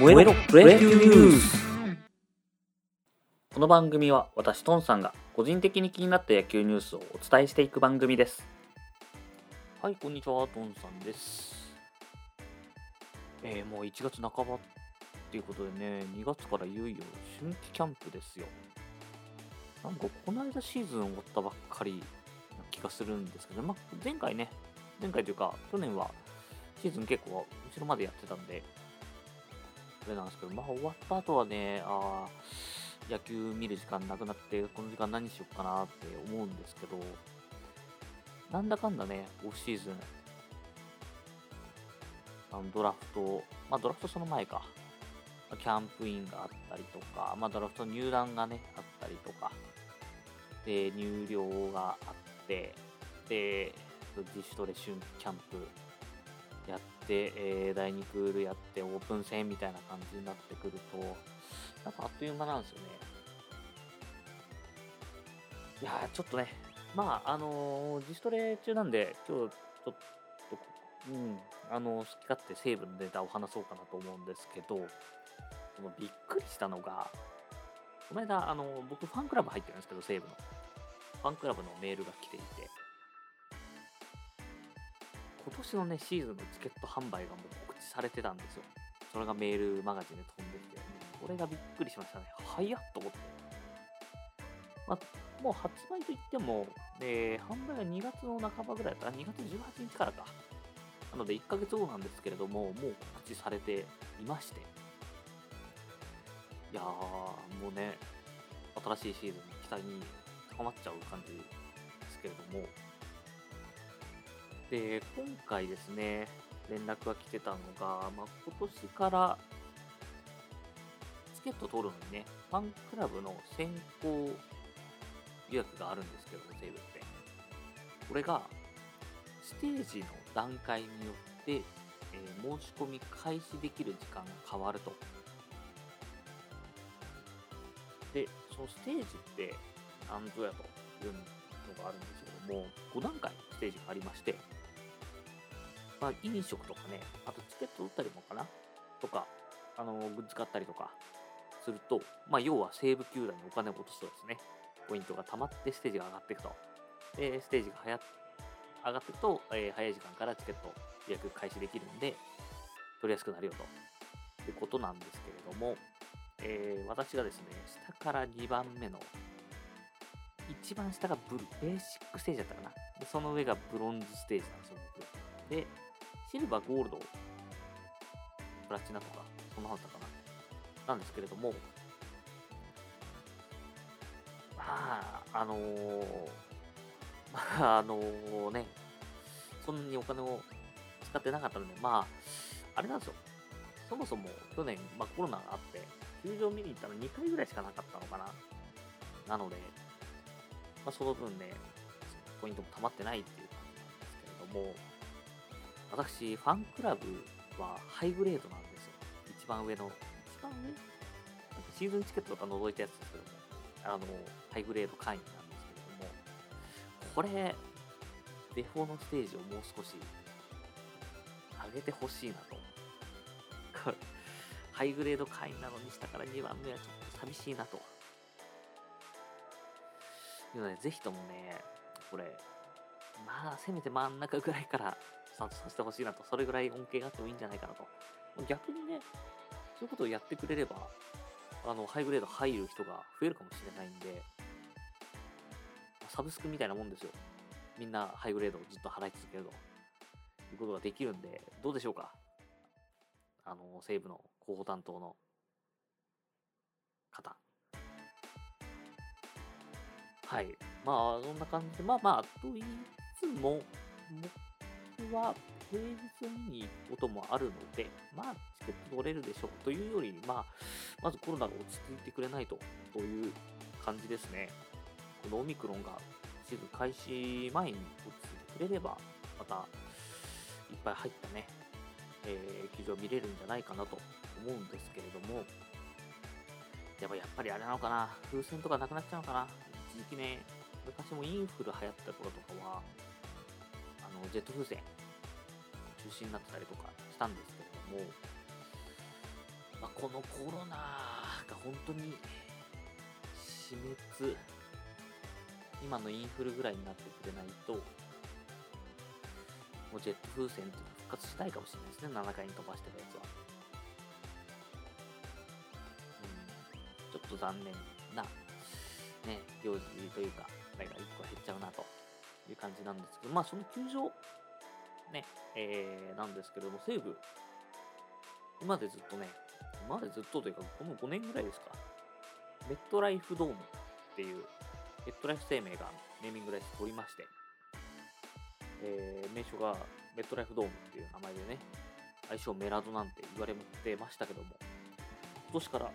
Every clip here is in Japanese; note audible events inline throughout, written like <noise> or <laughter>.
燃えろプロ野球ニュースこの番組は私トンさんが個人的に気になった野球ニュースをお伝えしていく番組です。はいこんにちはトンさんです。えー、もう1月半ばっていうことでね2月からいよいよ春季キャンプですよ。なんかこの間シーズン終わったばっかりな気がするんですけど、まあ、前回ね前回というか去年はシーズン結構後ろまでやってたんであれなんですけど、まあ終わった後はね、あ野球見る時間なくなって、この時間何しようかなって思うんですけど、なんだかんだね、オフシーズン、あのドラフト、まあドラフトその前か、キャンプインがあったりとか、まあドラフト入団がね、あったりとか、で、入寮があって、で、自主トレシュンキャンプやって、えー、第2クールやってオープン戦みたいな感じになってくると、なんかあっという間なんですよね。いやちょっとね、まあ、あのー、自主トレ中なんで、今日ちょっと、うん、あのー、好き勝手成分のネタを話そうかなと思うんですけど、そのびっくりしたのが、この間、あのー、僕ファンクラブ入ってるんですけど、西武の。ファンクラブのメールが来ていて、年のね、シーズンのチケット販売がもう告知されてたんですよ。それがメールマガジンで飛んできて、これがびっくりしましたね。早っと思って。まあ、もう発売といっても、えー、販売は2月の半ばぐらいだったら、2月18日からか。なので1ヶ月後なんですけれども、もう告知されていまして。いやー、もうね、新しいシーズンに期待に高まっちゃう感じですけれども、で、今回ですね、連絡が来てたのが、まあ、今年からチケット取るのにね、ファンクラブの先行予約があるんですけど、西武って。これが、ステージの段階によって、えー、申し込み開始できる時間が変わると。で、そのステージって何ぞやというのがあるんですけども、5段階ステージがありまして、まあ、飲食とかね、あとチケット売ったりもかな？とか、あのグッズ買ったりとかすると、まあ、要は西武球団にお金を落とすとですね、ポイントが溜まってステージが上がっていくと。で、ステージが早上がっていくと、えー、早い時間からチケット予約開始できるんで、取りやすくなるよと。いうことなんですけれども、えー、私がですね、下から2番目の、一番下がブル、ベーシックステージだったかな。で、その上がブロンズステージなんですよ、僕。で、シルバー、ゴールド、プラチナとか、そんなはずだかな。なんですけれども、まあ、あのー、<laughs> まあ、あのー、ね、そんなにお金を使ってなかったので、まあ、あれなんですよ。そもそも去年、まあ、コロナがあって、球場見に行ったの2回ぐらいしかなかったのかな。なので、まあ、その分ね、ポイントも溜まってないっていう感じなんですけれども、私、ファンクラブはハイグレードなんですよ。一番上の。一番上？なんかシーズンチケットとか除いたやつですけども、あの、ハイグレード会員なんですけれども、これ、デフォのステージをもう少し上げてほしいなと。<laughs> ハイグレード会員なのに下から2番目はちょっと寂しいなと。いうので、ぜひともね、これ、まあ、せめて真ん中ぐらいからタートさせてほしいなと、それぐらい恩恵があってもいいんじゃないかなと。逆にね、そういうことをやってくれれば、あの、ハイグレード入る人が増えるかもしれないんで、サブスクみたいなもんですよ。みんなハイグレードをずっと払い続けるということができるんで、どうでしょうか？あの、西武の広報担当の方。はい。まあ、そんな感じで、まあまあ、と言いつつも、は平日に行くこともあるので、まあ、チケット取れるでしょうというより、まあ、まずコロナが落ち着いてくれないとという感じですね。このオミクロンがシーズン開始前に落ち着いてくれれば、またいっぱい入ったね、えー、球場見れるんじゃないかなと思うんですけれども、やっぱやっぱりあれなのかな、風船とかなくなっちゃうのかな。一時期ね、昔もインフル流行った頃とかは、のジェット風船。中止になってたりとかしたんですけれども、まあ、このコロナが本当に死滅、今のインフルぐらいになってくれないと、もうジェット風船って復活しないかもしれないですね、7回に飛ばしてたやつは。うん、ちょっと残念な、ね、行事というか、あれが1個減っちゃうなと。いう感じなんですけど、まあその球場、ね、えー、なんですけれども、西武、今までずっとね、今までずっとというか、この5年ぐらいですか、メットライフドームっていう、メットライフ生命がネーミングライス取りまして、えー、名称がメットライフドームっていう名前でね、愛称メラドなんて言われてましたけども、今年から、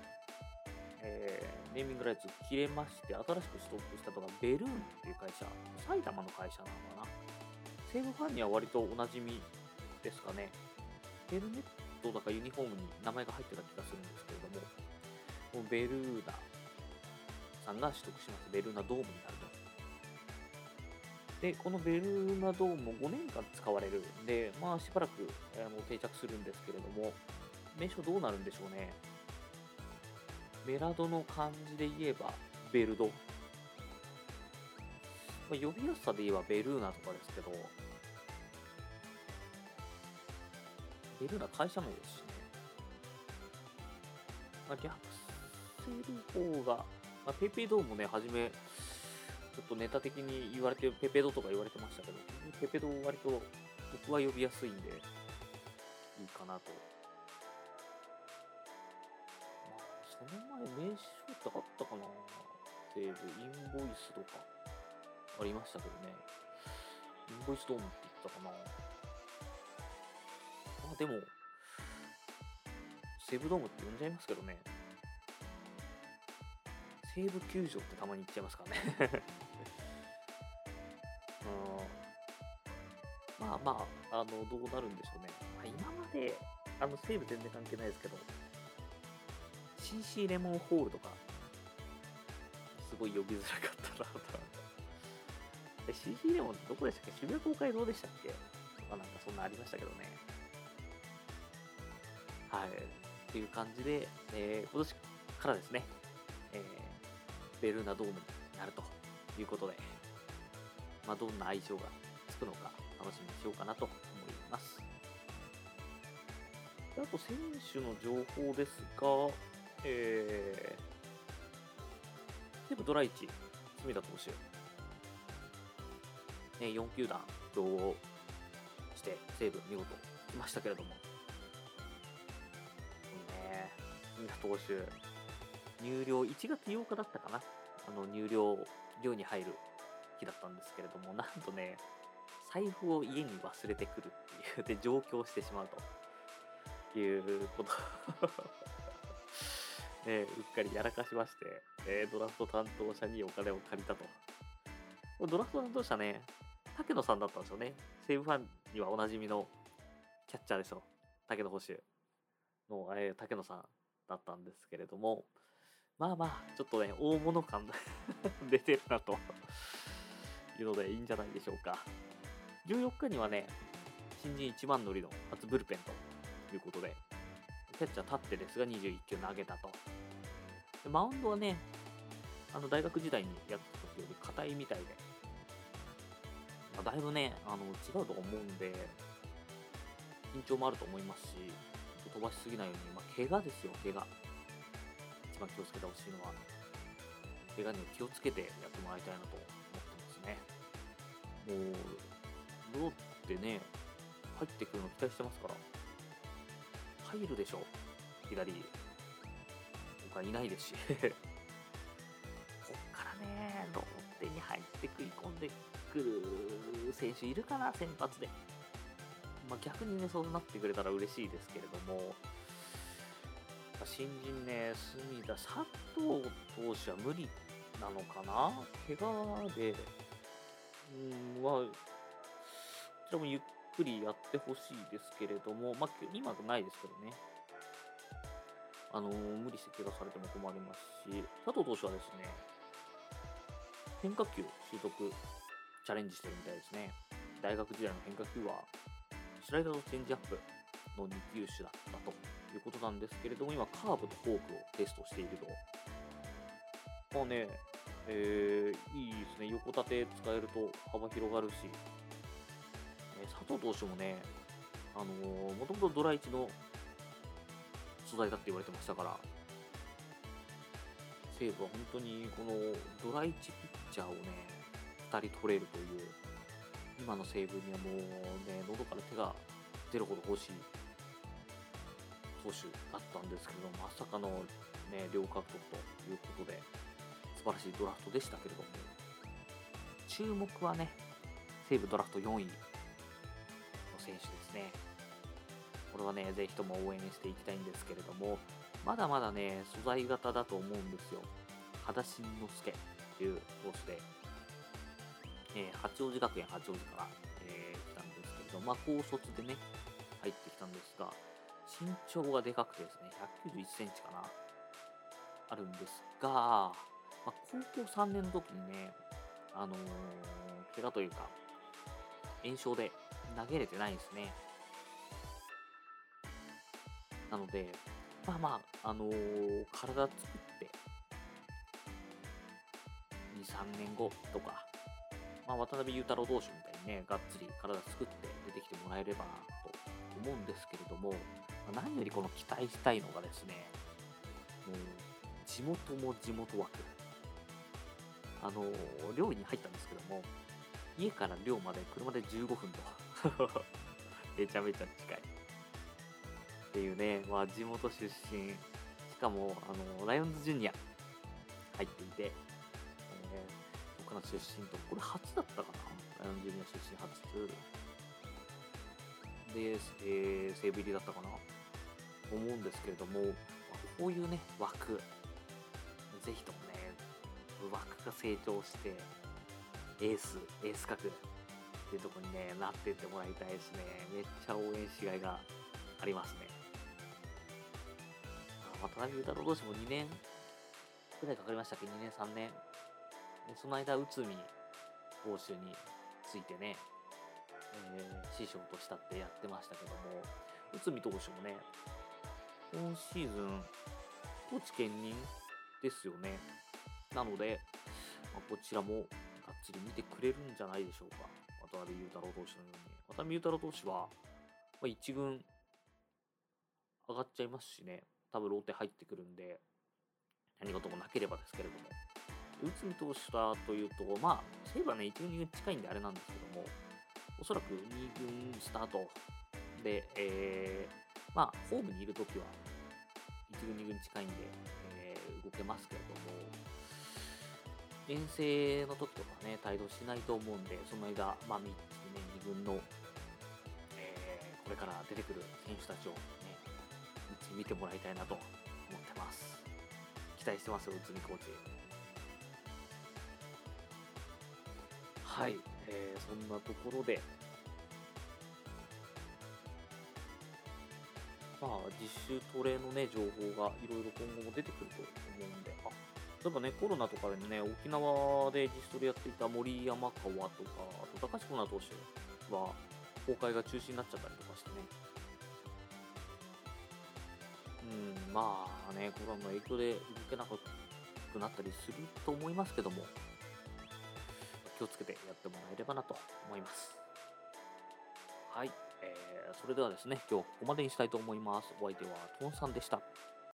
えー、ネーミングライツ切れまして、新しく取得したのがベルーンっていう会社、埼玉の会社なのかな。西武ファンには割とおなじみですかね。ヘルメットだかユニフォームに名前が入ってた気がするんですけれども、このベルーナさんが取得しますベルーナドームになると。で、このベルーナドームも5年間使われるんで、まあしばらくあの定着するんですけれども、名称どうなるんでしょうね。メラドの漢字で言えば、ベルド。まあ、呼びやすさで言えばベルーナとかですけど、ベルーナ会社名ですしね。まあ、略せる方が、まあ、ペペドーもね、はじめ、ちょっとネタ的に言われて、ペペドとか言われてましたけど、ペペド割と僕は呼びやすいんで、いいかなと。の前、名称ってあったかな？西武、インボイスとか、ありましたけどね。インボイスドームって言ったかな？まあでも、西武ドームって呼んじゃいますけどね。西武球場ってたまに言っちゃいますからね <laughs> うん。まあまあ、あの、どうなるんでしょうね。まあ、今まで、あの、西武全然関係ないですけど、CC レモンホールとか、すごい呼びづらかったなと。え、CC レモンどこでしたっけ？渋谷公会堂でしたっけ？とかなんかそんなありましたけどね。はい。っていう感じで、えー、今年からですね、えー、ベルーナドームになるということで、まあ、どんな相性がつくのか楽しみにしようかなと思います。あと、選手の情報ですが、えー、西武ドラ1、隅田投手、ね、4球団競合して西武見事来ましたけれども、ね、隅田投手、入僚1月8日だったかな、あの入寮、寮に入る日だったんですけれども、なんとね、財布を家に忘れてくるっていう、で、上京してしまうということ。ね、うっかりやらかしまして、えー、ドラフト担当者にお金を借りたと。ドラフト担当者ね、竹野さんだったんですよね。西武ファンにはおなじみのキャッチャーですよ。竹野捕手の、えー、竹野さんだったんですけれども、まあまあ、ちょっとね、大物感 <laughs> 出てるなというのでいいんじゃないでしょうか。14日にはね、新人1番乗りの初ブルペンということで、キャッチャー立ってですが21球投げたと。でマウンドはね、あの大学時代にやった時より硬いみたいで、まあ、だいぶね、あの違うと思うんで、緊張もあると思いますし、飛ばしすぎないように、まあ、怪我ですよ、怪我。一番気をつけてほしいのは、怪我に気をつけてやってもらいたいなと思ってますね。もう、ローってね、入ってくるの期待してますから、入るでしょ左。他いないですし。こっからねロッテに入って食い込んでくる選手いるかな先発で、まあ、逆にねそうなってくれたら嬉しいですけれども。新人ね隅田佐藤投手は無理なのかな。怪我で。うんまあこちらもゆっくりやってほしいですけれども、まあ、今はないですけどね。あのー、無理して怪我されても困りますし、佐藤投手はですね、変化球習得チャレンジしてるみたいですね。大学時代の変化球は、スライダーとチェンジアップの2球種だったということなんですけれども、今、カーブとフォークをテストしていると。まあね、えー、いいですね、横立て使えると幅広がるし、藤投手もね、あのー、もともとドラ1の素材だって言われてましたから、西武は本当にこのドラ1ピッチャーをね、2人取れるという、今の西武にはもうね、喉から手が出るほど欲しい投手だったんですけど、まさかの、ね、両獲得ということで、素晴らしいドラフトでしたけれども、注目はね、西武ドラフト4位。選手ですね。これはね、ぜひとも応援していきたいんですけれども、まだまだね、素材型だと思うんですよ。肌新之助っていう投手で、えー、八王子学園八王子から、えー、来たんですけれど、まあ、高卒でね、入ってきたんですが、身長がでかくてですね、191センチかな、あるんですが、まあ、高校3年の時にね、あのー、怪我というか、炎症で投げれてないですね。なので、まあまあ、あのー、体作って、2、3年後とか、まあ、渡辺裕太郎投手みたいにね、がっつり体作って出てきてもらえればなと思うんですけれども、まあ、何よりこの期待したいのがですね、もう、地元も地元枠。あの、寮に入ったんですけども、家から寮まで車で15分と <laughs> めちゃめちゃ近い。っていうね、まあ、地元出身、しかも、あの、ライオンズジュニア入っていて、えー、僕の出身と、これ初だったかな？ライオンズジュニア出身初。で、えー、西武入りだったかな？思うんですけれども、まあ、こういうね、枠、ぜひともね、枠が成長して、エース、エース格っていうとこにね、なってってもらいたいですね。めっちゃ応援しがいがありますね。渡辺裕太郎同士も2年くらいかかりましたっけ ?2 年、3年。でその間、内海投手についてね、えー、師匠としたってやってましたけども、内海投手もね、今シーズン、高知県人ですよね。なので、まあ、こちらもがっつり見てくれるんじゃないでしょうか。渡辺裕太郎投手のように。渡辺裕太郎投手は、まあ、1軍上がっちゃいますしね。多分ローテ入ってくるんで、何事もなければですけれども。内海投手だというと、まあ、そういえばね、1軍、2軍近いんであれなんですけども、おそらく2軍スタートで、えー、まあ、ホームにいるときは、1軍、2軍近いんで、えー、動けますけれども、遠征の時とかね、帯同しないと思うんで、その間、まあ、みね、2軍の、えー、これから出てくる選手たちをね、みっち見てもらいたいなと思ってます。期待してますよ、内海コーチ。はい、えー、そんなところで、まあ、実習トレのね、情報がいろいろ今後も出てくると、例えばね、コロナとかでね、沖縄で自主トレやっていた森山川とか、あと高橋コナ投手は、公開が中止になっちゃったりとかしてね。うん、まあね、コロナの影響で動けなくなったりすると思いますけども、気をつけてやってもらえればなと思います。はい。えー、それではですね、今日はここまでにしたいと思います。お相手はトンさんでした。